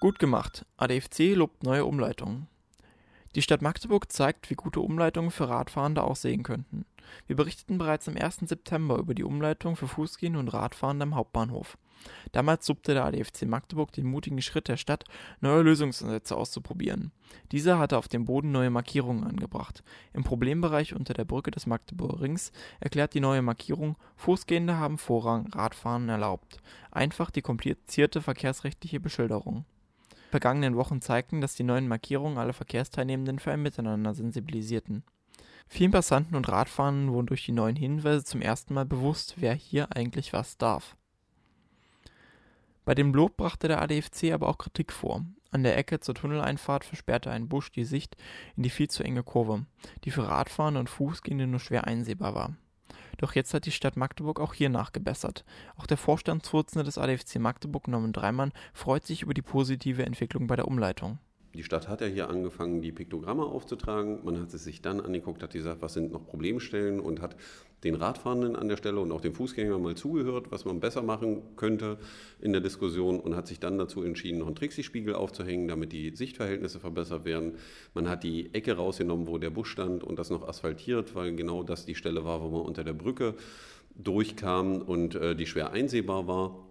Gut gemacht. ADFC lobt neue Umleitungen. Die Stadt Magdeburg zeigt, wie gute Umleitungen für Radfahrende aussehen könnten. Wir berichteten bereits am 1. September über die Umleitung für Fußgehende und Radfahrende am Hauptbahnhof. Damals lobte der ADFC Magdeburg den mutigen Schritt der Stadt, neue Lösungsansätze auszuprobieren. Dieser hatte auf dem Boden neue Markierungen angebracht. Im Problembereich unter der Brücke des Magdeburger Rings erklärt die neue Markierung, Fußgehende haben Vorrang, Radfahren erlaubt. Einfach die komplizierte verkehrsrechtliche Beschilderung vergangenen Wochen zeigten, dass die neuen Markierungen alle Verkehrsteilnehmenden für ein Miteinander sensibilisierten. Vielen Passanten und Radfahrern wurden durch die neuen Hinweise zum ersten Mal bewusst, wer hier eigentlich was darf. Bei dem Lob brachte der ADFC aber auch Kritik vor. An der Ecke zur Tunneleinfahrt versperrte ein Busch die Sicht in die viel zu enge Kurve, die für Radfahrende und Fußgehende nur schwer einsehbar war. Doch jetzt hat die Stadt Magdeburg auch hier nachgebessert. Auch der Vorstandsvorsitzende des ADFC Magdeburg, Norman Dreimann, freut sich über die positive Entwicklung bei der Umleitung. Die Stadt hat ja hier angefangen, die Piktogramme aufzutragen. Man hat es sich dann angeguckt, hat gesagt, was sind noch Problemstellen und hat den Radfahrenden an der Stelle und auch den Fußgängern mal zugehört, was man besser machen könnte in der Diskussion und hat sich dann dazu entschieden, noch einen Trixie-Spiegel aufzuhängen, damit die Sichtverhältnisse verbessert werden. Man hat die Ecke rausgenommen, wo der Bus stand und das noch asphaltiert, weil genau das die Stelle war, wo man unter der Brücke durchkam und äh, die schwer einsehbar war.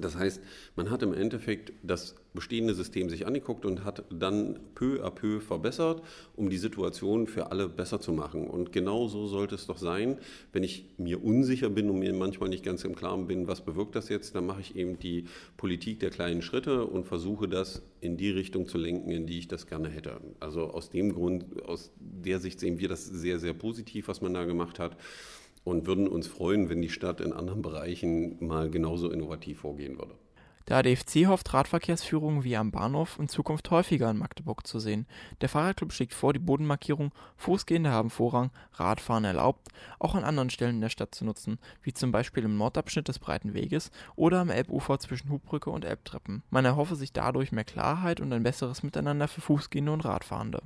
Das heißt, man hat im Endeffekt das bestehende System sich angeguckt und hat dann peu à peu verbessert, um die Situation für alle besser zu machen. Und genau so sollte es doch sein. Wenn ich mir unsicher bin und mir manchmal nicht ganz im Klaren bin, was bewirkt das jetzt, dann mache ich eben die Politik der kleinen Schritte und versuche das in die Richtung zu lenken, in die ich das gerne hätte. Also aus dem Grund, aus der Sicht sehen wir das sehr, sehr positiv, was man da gemacht hat und würden uns freuen, wenn die Stadt in anderen Bereichen mal genauso innovativ vorgehen würde. Der ADFC hofft, Radverkehrsführungen wie am Bahnhof in Zukunft häufiger in Magdeburg zu sehen. Der Fahrradclub schlägt vor, die Bodenmarkierung Fußgehende haben Vorrang, Radfahren erlaubt, auch an anderen Stellen in der Stadt zu nutzen, wie zum Beispiel im Nordabschnitt des Breiten Weges oder am Elbufer zwischen Hubbrücke und Elbtreppen. Man erhoffe sich dadurch mehr Klarheit und ein besseres Miteinander für Fußgehende und Radfahrende.